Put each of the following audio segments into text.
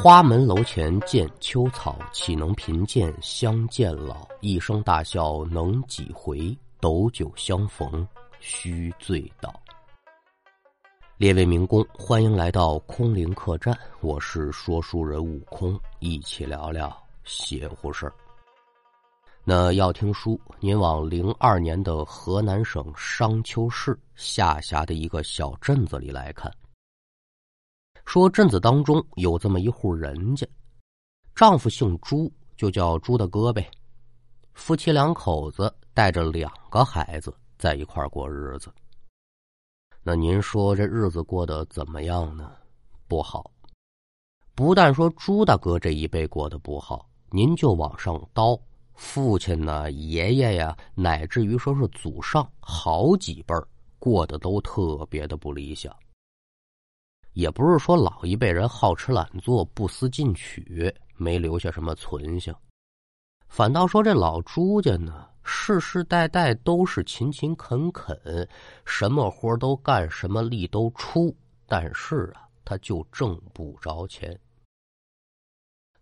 花门楼前见秋草，岂能贫贱相见老？一声大笑能几回？斗酒相逢须醉倒。列位民工，欢迎来到空灵客栈，我是说书人悟空，一起聊聊邪乎事儿。那要听书，您往零二年的河南省商丘市下辖的一个小镇子里来看。说镇子当中有这么一户人家，丈夫姓朱，就叫朱大哥呗。夫妻两口子带着两个孩子在一块过日子。那您说这日子过得怎么样呢？不好。不但说朱大哥这一辈过得不好，您就往上叨，父亲呢、爷爷呀，乃至于说是祖上好几辈，过得都特别的不理想。也不是说老一辈人好吃懒做、不思进取，没留下什么存性，反倒说这老朱家呢，世世代代都是勤勤恳恳，什么活都干，什么力都出，但是啊，他就挣不着钱。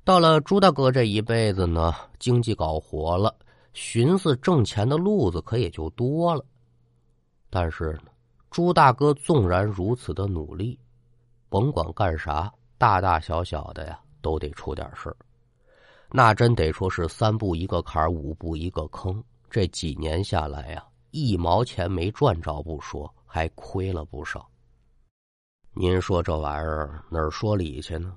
到了朱大哥这一辈子呢，经济搞活了，寻思挣钱的路子可也就多了。但是呢，朱大哥纵然如此的努力。甭管干啥，大大小小的呀，都得出点事。那真得说是三步一个坎五步一个坑。这几年下来呀，一毛钱没赚着不说，还亏了不少。您说这玩意儿哪儿说理去呢？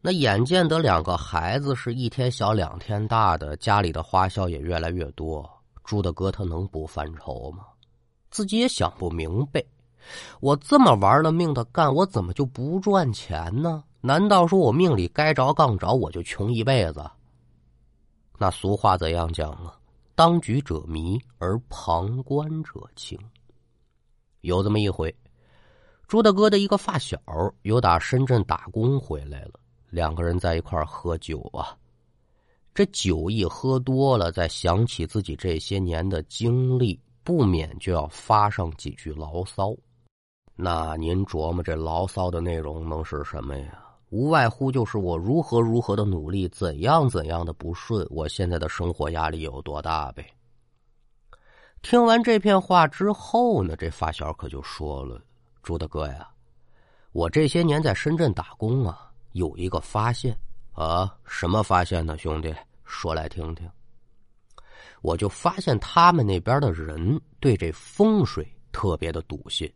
那眼见得两个孩子是一天小两天大的，家里的花销也越来越多，朱大哥他能不犯愁吗？自己也想不明白。我这么玩了命的干，我怎么就不赚钱呢？难道说我命里该着杠着，我就穷一辈子？那俗话怎样讲啊？当局者迷，而旁观者清。有这么一回，朱大哥的一个发小有打深圳打工回来了，两个人在一块喝酒啊。这酒一喝多了，再想起自己这些年的经历，不免就要发上几句牢骚。那您琢磨这牢骚的内容能是什么呀？无外乎就是我如何如何的努力，怎样怎样的不顺，我现在的生活压力有多大呗。听完这片话之后呢，这发小可就说了：“朱大哥呀，我这些年在深圳打工啊，有一个发现啊，什么发现呢？兄弟，说来听听。我就发现他们那边的人对这风水特别的笃信。”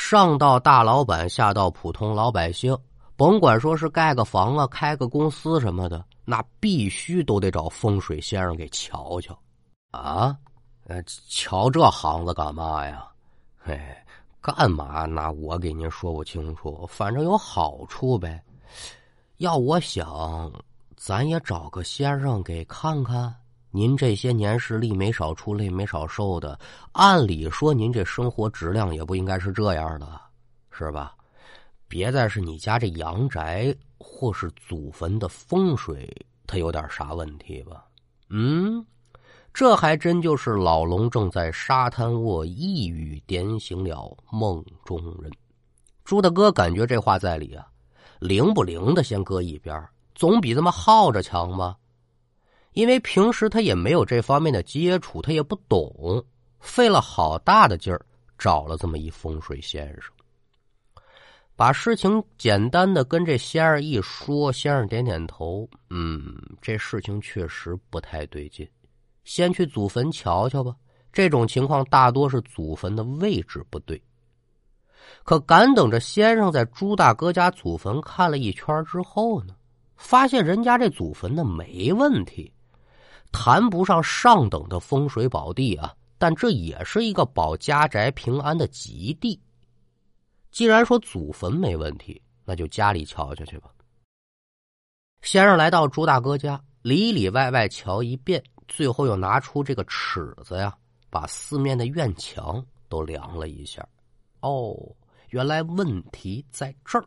上到大老板，下到普通老百姓，甭管说是盖个房啊、开个公司什么的，那必须都得找风水先生给瞧瞧，啊，呃，瞧这行子干嘛呀？嘿，干嘛？那我给您说不清楚，反正有好处呗。要我想，咱也找个先生给看看。您这些年是力没少出，累没少受的。按理说，您这生活质量也不应该是这样的，是吧？别再是你家这阳宅或是祖坟的风水，它有点啥问题吧？嗯，这还真就是老龙正在沙滩卧，一语点醒了梦中人。朱大哥感觉这话在理啊，灵不灵的先搁一边，总比这么耗着强吧。因为平时他也没有这方面的接触，他也不懂，费了好大的劲儿找了这么一风水先生，把事情简单的跟这先生一说，先生点点头，嗯，这事情确实不太对劲，先去祖坟瞧瞧吧。这种情况大多是祖坟的位置不对。可赶等着先生在朱大哥家祖坟看了一圈之后呢，发现人家这祖坟呢没问题。谈不上上等的风水宝地啊，但这也是一个保家宅平安的吉地。既然说祖坟没问题，那就家里瞧瞧去吧。先生来到朱大哥家，里里外外瞧一遍，最后又拿出这个尺子呀，把四面的院墙都量了一下。哦，原来问题在这儿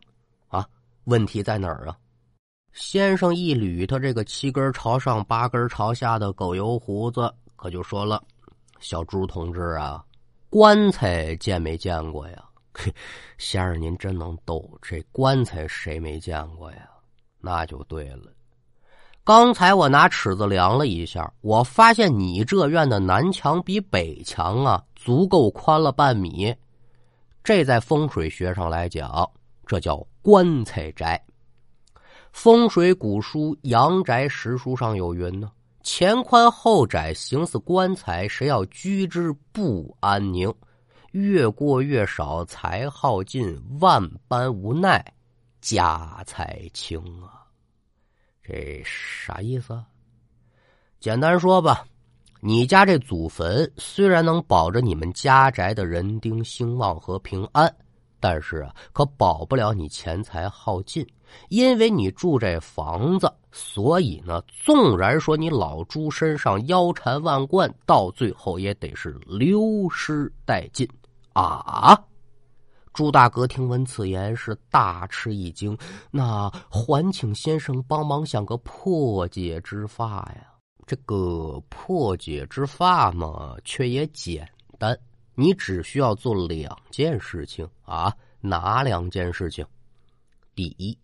啊！问题在哪儿啊？先生一捋他这个七根朝上、八根朝下的狗油胡子，可就说了：“小朱同志啊，棺材见没见过呀？” 先生您真能逗，这棺材谁没见过呀？那就对了。刚才我拿尺子量了一下，我发现你这院的南墙比北墙啊足够宽了半米。这在风水学上来讲，这叫棺材宅。风水古书《阳宅实书》上有云呢：“前宽后窄，形似棺材，谁要居之不安宁？越过越少，财耗尽，万般无奈，家财清啊。”这啥意思？简单说吧，你家这祖坟虽然能保着你们家宅的人丁兴旺和平安，但是啊，可保不了你钱财耗尽。因为你住这房子，所以呢，纵然说你老朱身上腰缠万贯，到最后也得是流失殆尽啊。朱大哥听闻此言，是大吃一惊。那还请先生帮忙想个破解之法呀？这个破解之法嘛，却也简单。你只需要做两件事情啊？哪两件事情？第一，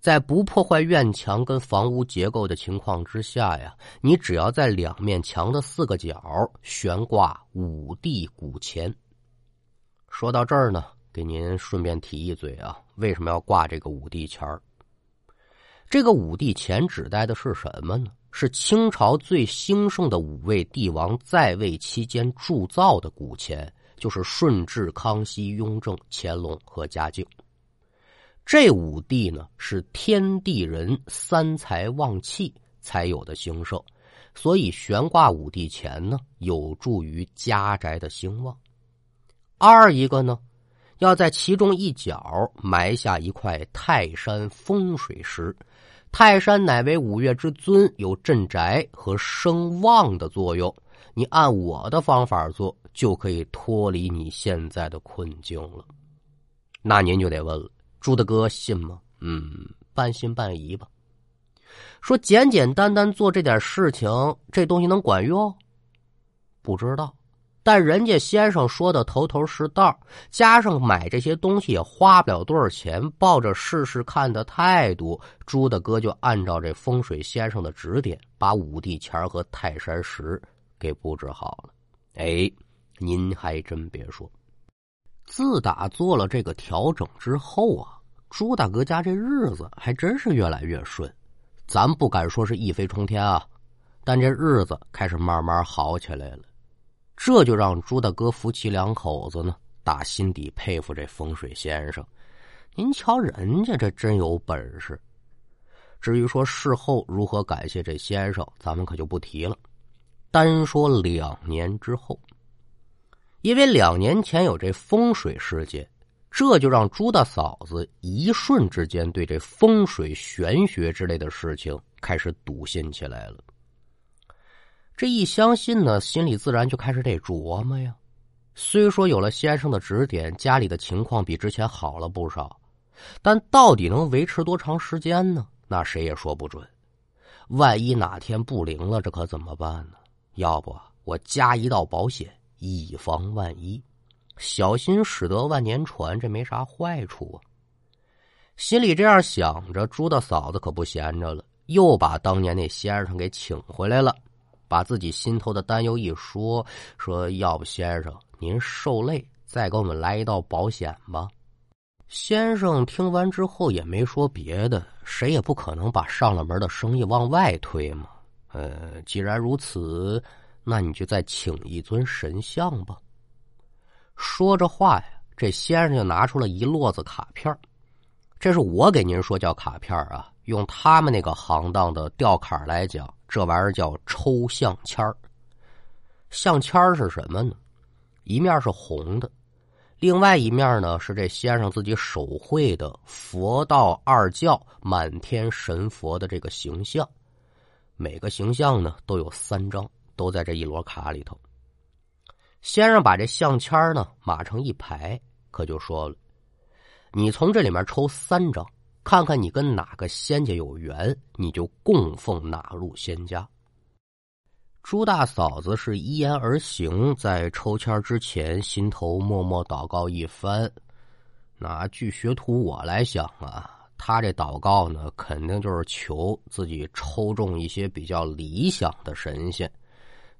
在不破坏院墙跟房屋结构的情况之下呀，你只要在两面墙的四个角悬挂五帝古钱。说到这儿呢。给您顺便提一嘴啊，为什么要挂这个五帝钱儿？这个五帝钱指代的是什么呢？是清朝最兴盛的五位帝王在位期间铸造的古钱，就是顺治、康熙、雍正、乾隆和嘉靖。这五帝呢是天地人三才旺气才有的兴盛，所以悬挂五帝钱呢，有助于家宅的兴旺。二一个呢。要在其中一角埋下一块泰山风水石，泰山乃为五岳之尊，有镇宅和声旺的作用。你按我的方法做，就可以脱离你现在的困境了。那您就得问了，朱大哥信吗？嗯，半信半疑吧。说简简单单做这点事情，这东西能管用？不知道。但人家先生说的头头是道，加上买这些东西也花不了多少钱，抱着试试看的态度，朱大哥就按照这风水先生的指点，把五帝钱和泰山石给布置好了。哎，您还真别说，自打做了这个调整之后啊，朱大哥家这日子还真是越来越顺。咱不敢说是一飞冲天啊，但这日子开始慢慢好起来了。这就让朱大哥夫妻两口子呢，打心底佩服这风水先生。您瞧，人家这真有本事。至于说事后如何感谢这先生，咱们可就不提了。单说两年之后，因为两年前有这风水事件，这就让朱大嫂子一瞬之间对这风水玄学之类的事情开始笃信起来了。这一相信呢，心里自然就开始得琢磨呀。虽说有了先生的指点，家里的情况比之前好了不少，但到底能维持多长时间呢？那谁也说不准。万一哪天不灵了，这可怎么办呢？要不我加一道保险，以防万一。小心驶得万年船，这没啥坏处啊。心里这样想着，朱大嫂子可不闲着了，又把当年那先生给请回来了。把自己心头的担忧一说，说要不先生您受累，再给我们来一道保险吧。先生听完之后也没说别的，谁也不可能把上了门的生意往外推嘛。呃，既然如此，那你就再请一尊神像吧。说着话呀，这先生就拿出了一摞子卡片这是我给您说叫卡片啊，用他们那个行当的吊坎来讲。这玩意儿叫抽象签儿，象签儿是什么呢？一面是红的，另外一面呢是这先生自己手绘的佛道二教满天神佛的这个形象，每个形象呢都有三张，都在这一摞卡里头。先生把这象签呢码成一排，可就说了：“你从这里面抽三张。”看看你跟哪个仙家有缘，你就供奉哪路仙家。朱大嫂子是依言而行，在抽签之前，心头默默祷告一番。那据学徒我来想啊，他这祷告呢，肯定就是求自己抽中一些比较理想的神仙，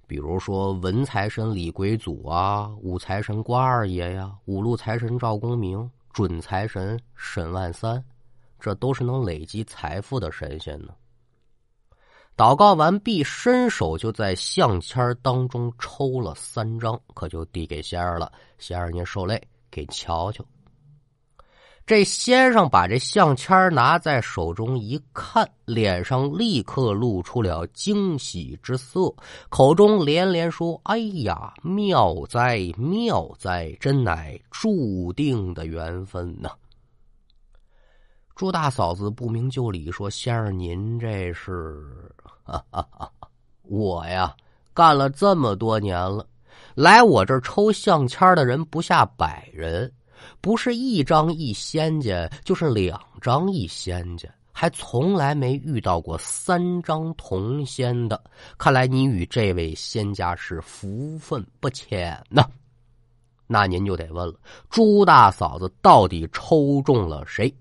比如说文财神李鬼祖啊，武财神关二爷呀，五路财神赵公明，准财神沈万三，这都是能累积财富的神仙呢。祷告完毕，伸手就在相签当中抽了三张，可就递给仙儿了。仙儿，您受累，给瞧瞧。这先生把这相签拿在手中一看，脸上立刻露出了惊喜之色，口中连连说：“哎呀，妙哉妙哉，真乃注定的缘分呐！”朱大嫂子不明就里说：“先生，您这是？”哈哈哈！我呀，干了这么多年了，来我这儿抽相签的人不下百人，不是一张一仙家，就是两张一仙家，还从来没遇到过三张同仙的。看来你与这位仙家是福分不浅呐。那您就得问了，朱大嫂子到底抽中了谁？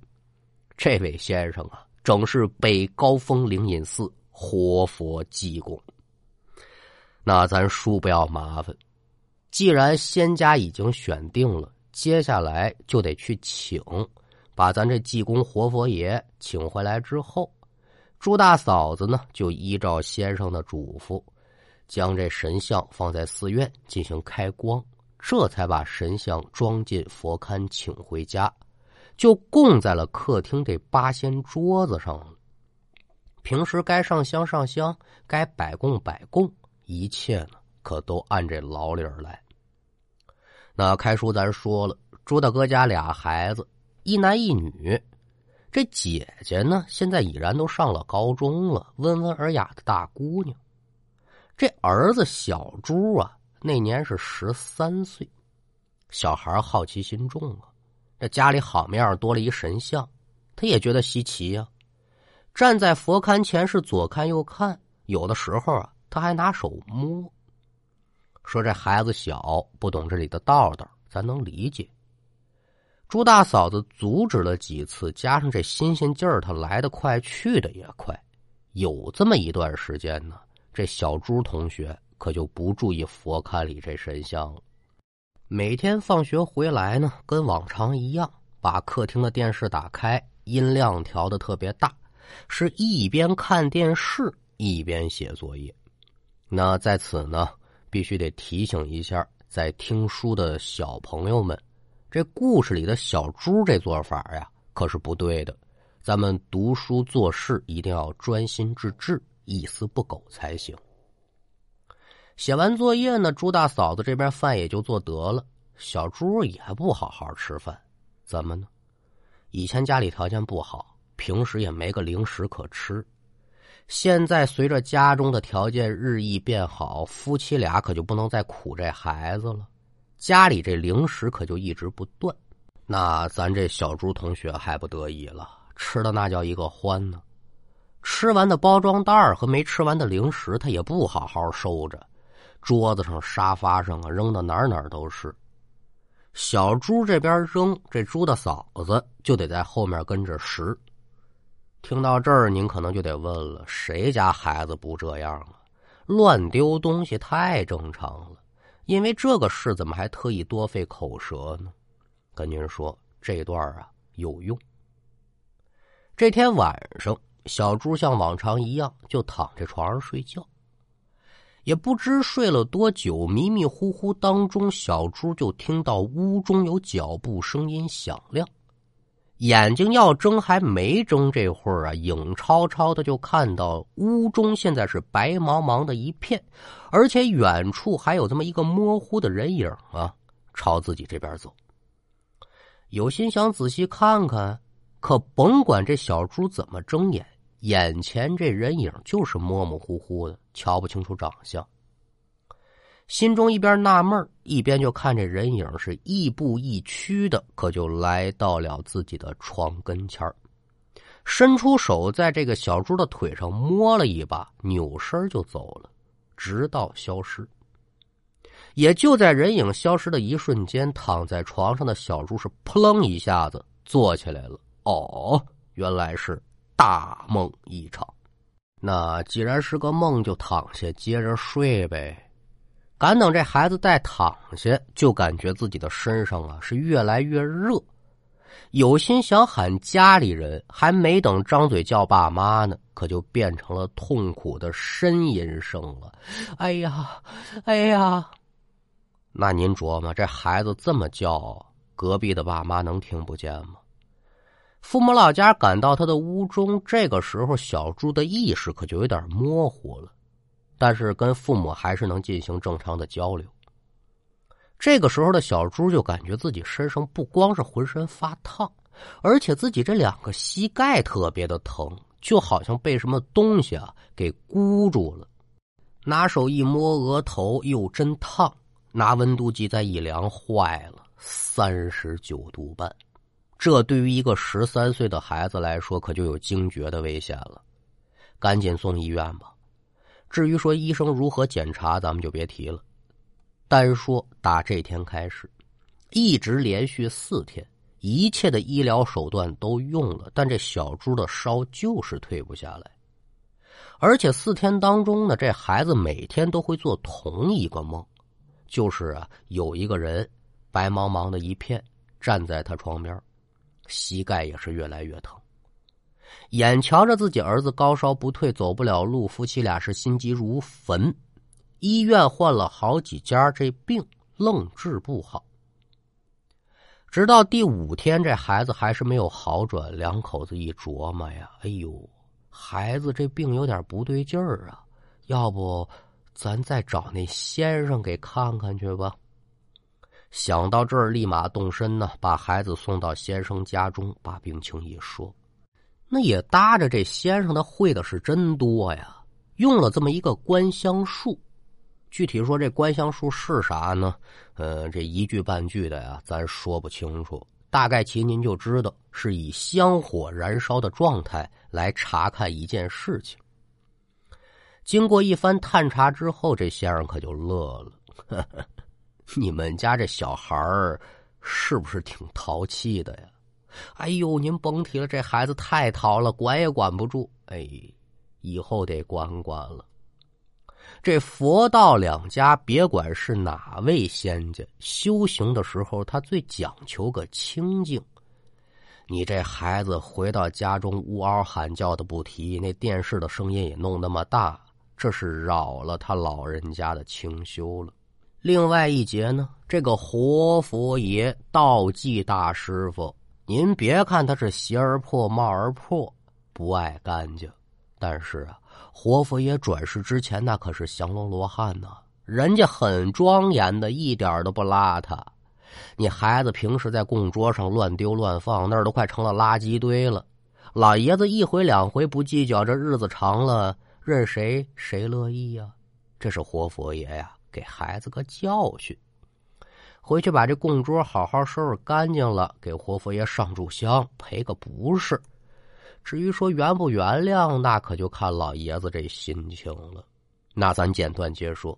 这位先生啊，正是北高峰灵隐寺。活佛济公，那咱叔不要麻烦。既然仙家已经选定了，接下来就得去请，把咱这济公活佛爷请回来之后，朱大嫂子呢就依照先生的嘱咐，将这神像放在寺院进行开光，这才把神像装进佛龛，请回家，就供在了客厅这八仙桌子上了。平时该上香上香，该摆供摆供，一切呢可都按这老理儿来。那开书咱说了，朱大哥家俩孩子，一男一女。这姐姐呢，现在已然都上了高中了，温文尔雅的大姑娘。这儿子小朱啊，那年是十三岁。小孩好奇心重啊，这家里好面多了一神像，他也觉得稀奇呀。站在佛龛前是左看右看，有的时候啊，他还拿手摸。说这孩子小，不懂这里的道道，咱能理解。朱大嫂子阻止了几次，加上这新鲜劲儿，他来得快，去的也快。有这么一段时间呢，这小朱同学可就不注意佛龛里这神像了。每天放学回来呢，跟往常一样，把客厅的电视打开，音量调的特别大。是一边看电视一边写作业，那在此呢，必须得提醒一下在听书的小朋友们，这故事里的小猪这做法呀，可是不对的。咱们读书做事一定要专心致志，一丝不苟才行。写完作业呢，朱大嫂子这边饭也就做得了，小朱也不好好吃饭，怎么呢？以前家里条件不好。平时也没个零食可吃，现在随着家中的条件日益变好，夫妻俩可就不能再苦这孩子了。家里这零食可就一直不断，那咱这小朱同学还不得已了，吃的那叫一个欢呢。吃完的包装袋和没吃完的零食，他也不好好收着，桌子上、沙发上啊，扔的哪哪儿都是。小朱这边扔，这朱的嫂子就得在后面跟着拾。听到这儿，您可能就得问了：谁家孩子不这样啊？乱丢东西太正常了。因为这个事，怎么还特意多费口舌呢？跟您说，这段啊有用。这天晚上，小朱像往常一样就躺在床上睡觉，也不知睡了多久，迷迷糊糊当中，小猪就听到屋中有脚步声音响亮。眼睛要睁，还没睁这会儿啊，影超超的就看到屋中现在是白茫茫的一片，而且远处还有这么一个模糊的人影啊，朝自己这边走。有心想仔细看看，可甭管这小猪怎么睁眼，眼前这人影就是模模糊糊的，瞧不清楚长相。心中一边纳闷一边就看这人影是亦步亦趋的，可就来到了自己的床跟前伸出手在这个小猪的腿上摸了一把，扭身就走了，直到消失。也就在人影消失的一瞬间，躺在床上的小猪是扑棱一下子坐起来了。哦，原来是大梦一场。那既然是个梦，就躺下接着睡呗。赶等这孩子再躺下，就感觉自己的身上啊是越来越热，有心想喊家里人，还没等张嘴叫爸妈呢，可就变成了痛苦的呻吟声了。哎呀，哎呀！那您琢磨，这孩子这么叫，隔壁的爸妈能听不见吗？父母老家赶到他的屋中，这个时候小猪的意识可就有点模糊了，但是跟父母还是能进行正常的交流。这个时候的小猪就感觉自己身上不光是浑身发烫，而且自己这两个膝盖特别的疼，就好像被什么东西啊给箍住了。拿手一摸额头，又真烫，拿温度计再一量，坏了，三十九度半。这对于一个十三岁的孩子来说，可就有惊厥的危险了，赶紧送医院吧。至于说医生如何检查，咱们就别提了。单说打这天开始，一直连续四天，一切的医疗手段都用了，但这小猪的烧就是退不下来。而且四天当中呢，这孩子每天都会做同一个梦，就是啊，有一个人白茫茫的一片站在他床边。膝盖也是越来越疼，眼瞧着自己儿子高烧不退，走不了路，夫妻俩是心急如焚。医院换了好几家，这病愣治不好。直到第五天，这孩子还是没有好转。两口子一琢磨呀，哎呦，孩子这病有点不对劲儿啊，要不咱再找那先生给看看去吧。想到这儿，立马动身呢，把孩子送到先生家中，把病情一说。那也搭着这先生，他会的是真多呀，用了这么一个观香术。具体说这观香术是啥呢？呃，这一句半句的呀，咱说不清楚。大概其您就知道，是以香火燃烧的状态来查看一件事情。经过一番探查之后，这先生可就乐了。你们家这小孩儿是不是挺淘气的呀？哎呦，您甭提了，这孩子太淘了，管也管不住。哎，以后得管管了。这佛道两家，别管是哪位仙家，修行的时候他最讲求个清净。你这孩子回到家中呜嗷喊叫的不提，那电视的声音也弄那么大，这是扰了他老人家的清修了。另外一节呢，这个活佛爷道济大师傅，您别看他是鞋儿破帽儿破，不爱干净，但是啊，活佛爷转世之前那可是降龙罗汉呐，人家很庄严的，一点都不邋遢。你孩子平时在供桌上乱丢乱放，那儿都快成了垃圾堆了。老爷子一回两回不计较，这日子长了，任谁谁乐意呀？这是活佛爷呀。给孩子个教训，回去把这供桌好好收拾干净了，给活佛爷上炷香，赔个不是。至于说原不原谅，那可就看老爷子这心情了。那咱简短接说，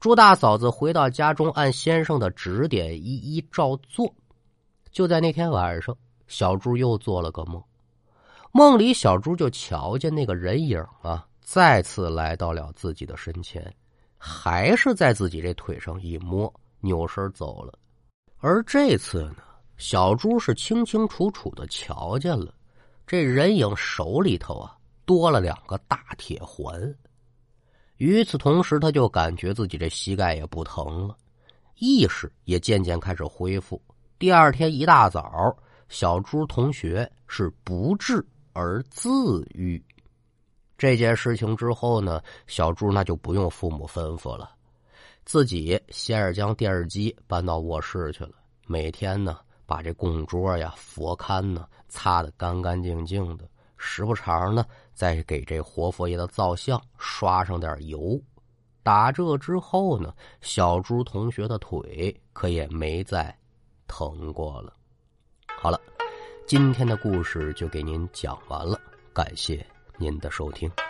朱大嫂子回到家中，按先生的指点一一照做。就在那天晚上，小猪又做了个梦，梦里小猪就瞧见那个人影啊，再次来到了自己的身前。还是在自己这腿上一摸，扭身走了。而这次呢，小猪是清清楚楚的瞧见了，这人影手里头啊多了两个大铁环。与此同时，他就感觉自己这膝盖也不疼了，意识也渐渐开始恢复。第二天一大早，小猪同学是不治而自愈。这件事情之后呢，小猪那就不用父母吩咐了，自己先是将电视机搬到卧室去了，每天呢把这供桌呀、佛龛呢擦得干干净净的，时不常呢再给这活佛爷的造像刷上点油。打这之后呢，小猪同学的腿可也没再疼过了。好了，今天的故事就给您讲完了，感谢。您的收听。